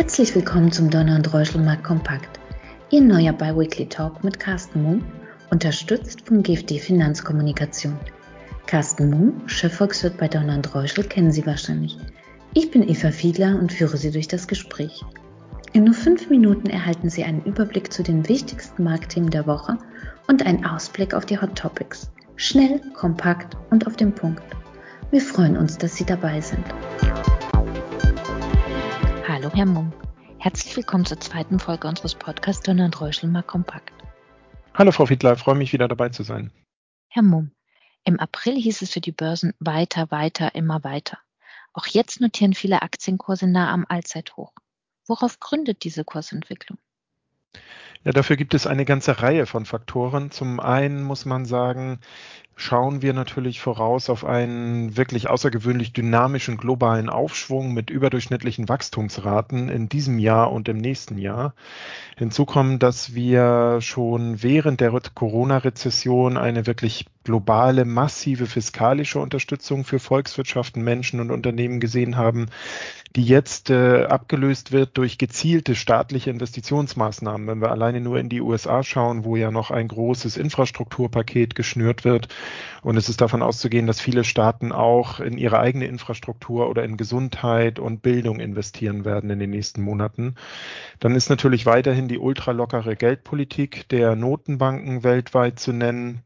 Herzlich willkommen zum Donner und Reuschelmarkt Kompakt. Ihr neuer Biweekly Talk mit Carsten Mumm, unterstützt vom GFD Finanzkommunikation. Carsten Mumm, Chefvolkswirt bei Donner und Reuschel, kennen Sie wahrscheinlich. Ich bin Eva Fiedler und führe Sie durch das Gespräch. In nur fünf Minuten erhalten Sie einen Überblick zu den wichtigsten Marktthemen der Woche und einen Ausblick auf die Hot Topics. Schnell, kompakt und auf den Punkt. Wir freuen uns, dass Sie dabei sind. Hallo, Herr Mumm. Herzlich willkommen zur zweiten Folge unseres Podcasts Dünner und Räuschel mal kompakt. Hallo, Frau Fiedler, freue mich wieder dabei zu sein. Herr Mumm, im April hieß es für die Börsen weiter, weiter, immer weiter. Auch jetzt notieren viele Aktienkurse nah am Allzeithoch. Worauf gründet diese Kursentwicklung? Ja, dafür gibt es eine ganze Reihe von Faktoren. Zum einen muss man sagen, schauen wir natürlich voraus auf einen wirklich außergewöhnlich dynamischen globalen Aufschwung mit überdurchschnittlichen Wachstumsraten in diesem Jahr und im nächsten Jahr. Hinzu kommen, dass wir schon während der Corona-Rezession eine wirklich globale, massive fiskalische Unterstützung für Volkswirtschaften, Menschen und Unternehmen gesehen haben, die jetzt äh, abgelöst wird durch gezielte staatliche Investitionsmaßnahmen. Wenn wir alleine nur in die USA schauen, wo ja noch ein großes Infrastrukturpaket geschnürt wird, und es ist davon auszugehen, dass viele Staaten auch in ihre eigene Infrastruktur oder in Gesundheit und Bildung investieren werden in den nächsten Monaten. Dann ist natürlich weiterhin die ultralockere Geldpolitik der Notenbanken weltweit zu nennen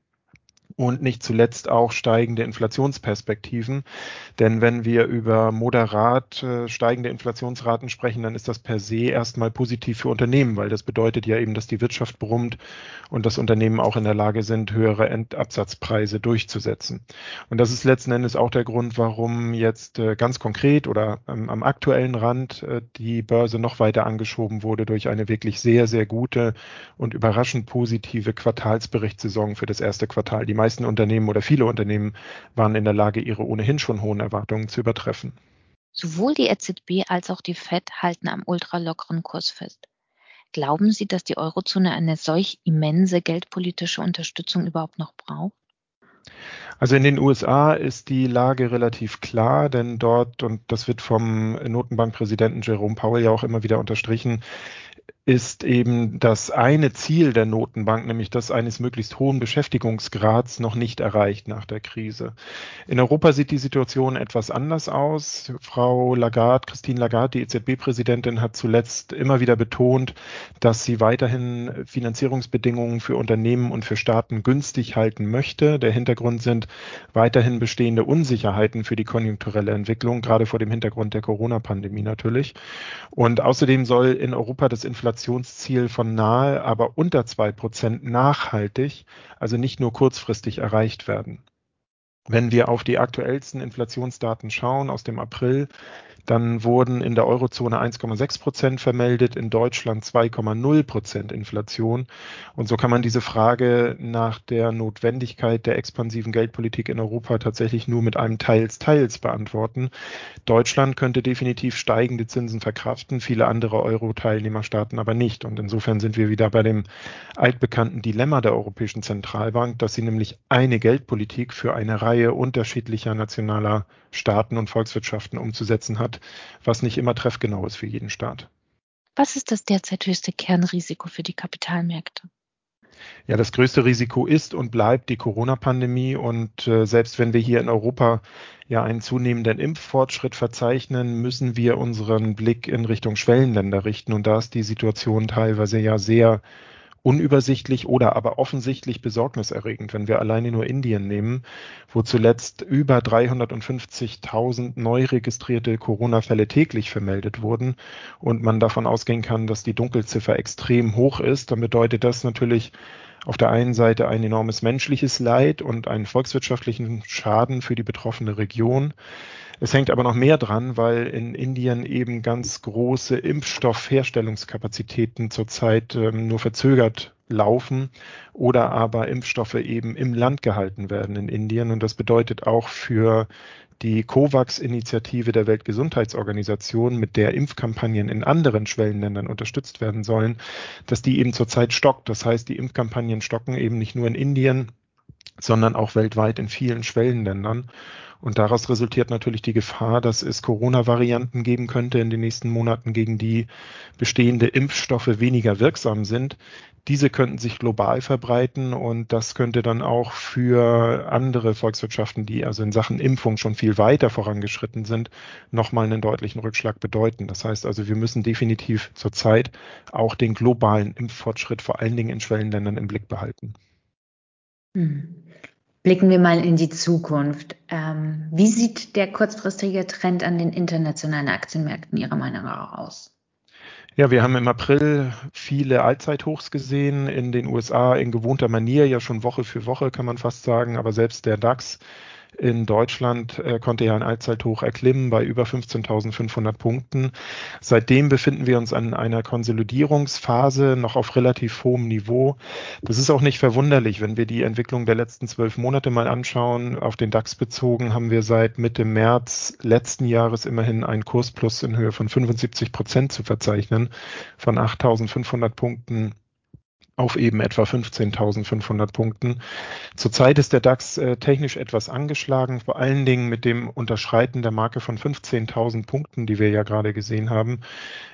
und nicht zuletzt auch steigende Inflationsperspektiven. Denn wenn wir über moderat äh, steigende Inflationsraten sprechen, dann ist das per se erstmal positiv für Unternehmen, weil das bedeutet ja eben, dass die Wirtschaft brummt und dass Unternehmen auch in der Lage sind, höhere Endabsatzpreise durchzusetzen. Und das ist letzten Endes auch der Grund, warum jetzt äh, ganz konkret oder ähm, am aktuellen Rand äh, die Börse noch weiter angeschoben wurde durch eine wirklich sehr, sehr gute und überraschend positive Quartalsberichtssaison für das erste Quartal. Die meisten Unternehmen oder viele Unternehmen waren in der Lage, ihre ohnehin schon hohen Erwartungen zu übertreffen. Sowohl die EZB als auch die Fed halten am ultralockeren Kurs fest. Glauben Sie, dass die Eurozone eine solch immense geldpolitische Unterstützung überhaupt noch braucht? Also in den USA ist die Lage relativ klar, denn dort, und das wird vom Notenbankpräsidenten Jerome Powell ja auch immer wieder unterstrichen, ist eben das eine Ziel der Notenbank, nämlich das eines möglichst hohen Beschäftigungsgrads, noch nicht erreicht nach der Krise. In Europa sieht die Situation etwas anders aus. Frau Lagarde, Christine Lagarde, die EZB-Präsidentin, hat zuletzt immer wieder betont, dass sie weiterhin Finanzierungsbedingungen für Unternehmen und für Staaten günstig halten möchte. Der Hintergrund sind weiterhin bestehende Unsicherheiten für die konjunkturelle Entwicklung, gerade vor dem Hintergrund der Corona-Pandemie natürlich. Und außerdem soll in Europa das Inflationsziel von nahe, aber unter zwei Prozent nachhaltig, also nicht nur kurzfristig erreicht werden. Wenn wir auf die aktuellsten Inflationsdaten schauen aus dem April, dann wurden in der Eurozone 1,6 Prozent vermeldet, in Deutschland 2,0 Prozent Inflation. Und so kann man diese Frage nach der Notwendigkeit der expansiven Geldpolitik in Europa tatsächlich nur mit einem Teils-Teils beantworten. Deutschland könnte definitiv steigende Zinsen verkraften, viele andere Euro-Teilnehmerstaaten aber nicht. Und insofern sind wir wieder bei dem altbekannten Dilemma der Europäischen Zentralbank, dass sie nämlich eine Geldpolitik für eine Reihe unterschiedlicher nationaler Staaten und Volkswirtschaften umzusetzen hat, was nicht immer treffgenau ist für jeden Staat. Was ist das derzeit höchste Kernrisiko für die Kapitalmärkte? Ja, das größte Risiko ist und bleibt die Corona-Pandemie. Und äh, selbst wenn wir hier in Europa ja einen zunehmenden Impffortschritt verzeichnen, müssen wir unseren Blick in Richtung Schwellenländer richten. Und da ist die Situation teilweise ja sehr unübersichtlich oder aber offensichtlich besorgniserregend, wenn wir alleine nur Indien nehmen, wo zuletzt über 350.000 neu registrierte Corona-Fälle täglich vermeldet wurden und man davon ausgehen kann, dass die Dunkelziffer extrem hoch ist, dann bedeutet das natürlich auf der einen Seite ein enormes menschliches Leid und einen volkswirtschaftlichen Schaden für die betroffene Region. Es hängt aber noch mehr dran, weil in Indien eben ganz große Impfstoffherstellungskapazitäten zurzeit ähm, nur verzögert laufen oder aber Impfstoffe eben im Land gehalten werden in Indien. Und das bedeutet auch für die COVAX-Initiative der Weltgesundheitsorganisation, mit der Impfkampagnen in anderen Schwellenländern unterstützt werden sollen, dass die eben zurzeit stockt. Das heißt, die Impfkampagnen stocken eben nicht nur in Indien, sondern auch weltweit in vielen Schwellenländern. Und daraus resultiert natürlich die Gefahr, dass es Corona-Varianten geben könnte in den nächsten Monaten, gegen die bestehende Impfstoffe weniger wirksam sind. Diese könnten sich global verbreiten und das könnte dann auch für andere Volkswirtschaften, die also in Sachen Impfung schon viel weiter vorangeschritten sind, nochmal einen deutlichen Rückschlag bedeuten. Das heißt also, wir müssen definitiv zurzeit auch den globalen Impffortschritt vor allen Dingen in Schwellenländern im Blick behalten. Hm. Blicken wir mal in die Zukunft. Ähm, wie sieht der kurzfristige Trend an den internationalen Aktienmärkten Ihrer Meinung nach aus? Ja, wir haben im April viele Allzeithochs gesehen in den USA in gewohnter Manier, ja schon Woche für Woche kann man fast sagen, aber selbst der DAX in Deutschland äh, konnte ja ein Allzeithoch erklimmen bei über 15.500 Punkten. Seitdem befinden wir uns an einer Konsolidierungsphase noch auf relativ hohem Niveau. Das ist auch nicht verwunderlich, wenn wir die Entwicklung der letzten zwölf Monate mal anschauen. Auf den DAX bezogen haben wir seit Mitte März letzten Jahres immerhin einen Kursplus in Höhe von 75 Prozent zu verzeichnen, von 8.500 Punkten auf eben etwa 15.500 Punkten. Zurzeit ist der DAX äh, technisch etwas angeschlagen, vor allen Dingen mit dem Unterschreiten der Marke von 15.000 Punkten, die wir ja gerade gesehen haben.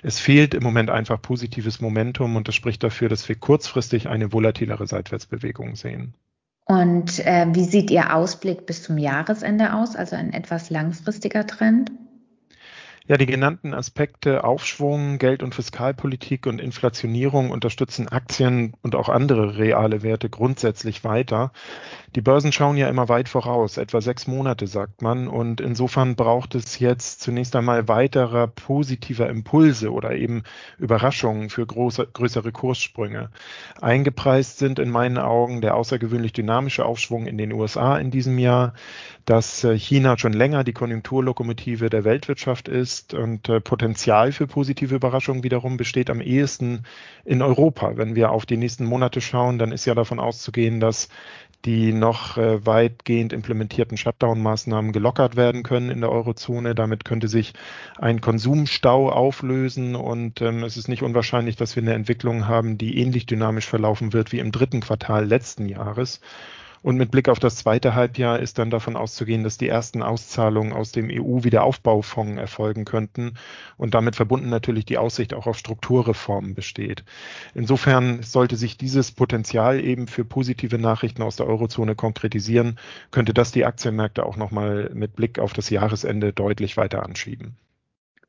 Es fehlt im Moment einfach positives Momentum und das spricht dafür, dass wir kurzfristig eine volatilere Seitwärtsbewegung sehen. Und äh, wie sieht Ihr Ausblick bis zum Jahresende aus, also ein etwas langfristiger Trend? Ja, die genannten Aspekte Aufschwung, Geld- und Fiskalpolitik und Inflationierung unterstützen Aktien und auch andere reale Werte grundsätzlich weiter. Die Börsen schauen ja immer weit voraus, etwa sechs Monate, sagt man. Und insofern braucht es jetzt zunächst einmal weiterer positiver Impulse oder eben Überraschungen für große, größere Kurssprünge. Eingepreist sind in meinen Augen der außergewöhnlich dynamische Aufschwung in den USA in diesem Jahr, dass äh, China schon länger die Konjunkturlokomotive der Weltwirtschaft ist und äh, Potenzial für positive Überraschungen wiederum besteht am ehesten in Europa. Wenn wir auf die nächsten Monate schauen, dann ist ja davon auszugehen, dass die noch äh, weitgehend implementierten Shutdown-Maßnahmen gelockert werden können in der Eurozone. Damit könnte sich ein Konsumstau auflösen und ähm, es ist nicht unwahrscheinlich, dass wir eine Entwicklung haben, die ähnlich dynamisch verlaufen wird wie im dritten Quartal letzten Jahres. Und mit Blick auf das zweite Halbjahr ist dann davon auszugehen, dass die ersten Auszahlungen aus dem EU-Wiederaufbaufonds erfolgen könnten und damit verbunden natürlich die Aussicht auch auf Strukturreformen besteht. Insofern sollte sich dieses Potenzial eben für positive Nachrichten aus der Eurozone konkretisieren, könnte das die Aktienmärkte auch nochmal mit Blick auf das Jahresende deutlich weiter anschieben.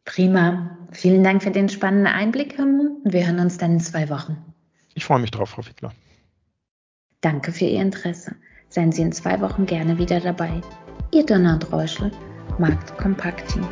Prima. Vielen Dank für den spannenden Einblick, Herr Moon. Wir hören uns dann in zwei Wochen. Ich freue mich drauf, Frau Fiedler. Danke für Ihr Interesse. Seien Sie in zwei Wochen gerne wieder dabei. Ihr und Reuschel, Markt Team.